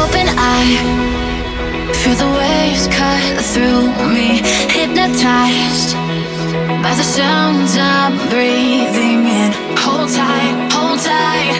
open eye. Feel the waves cut through me, hypnotized by the sounds I'm breathing in. Hold tight, hold tight.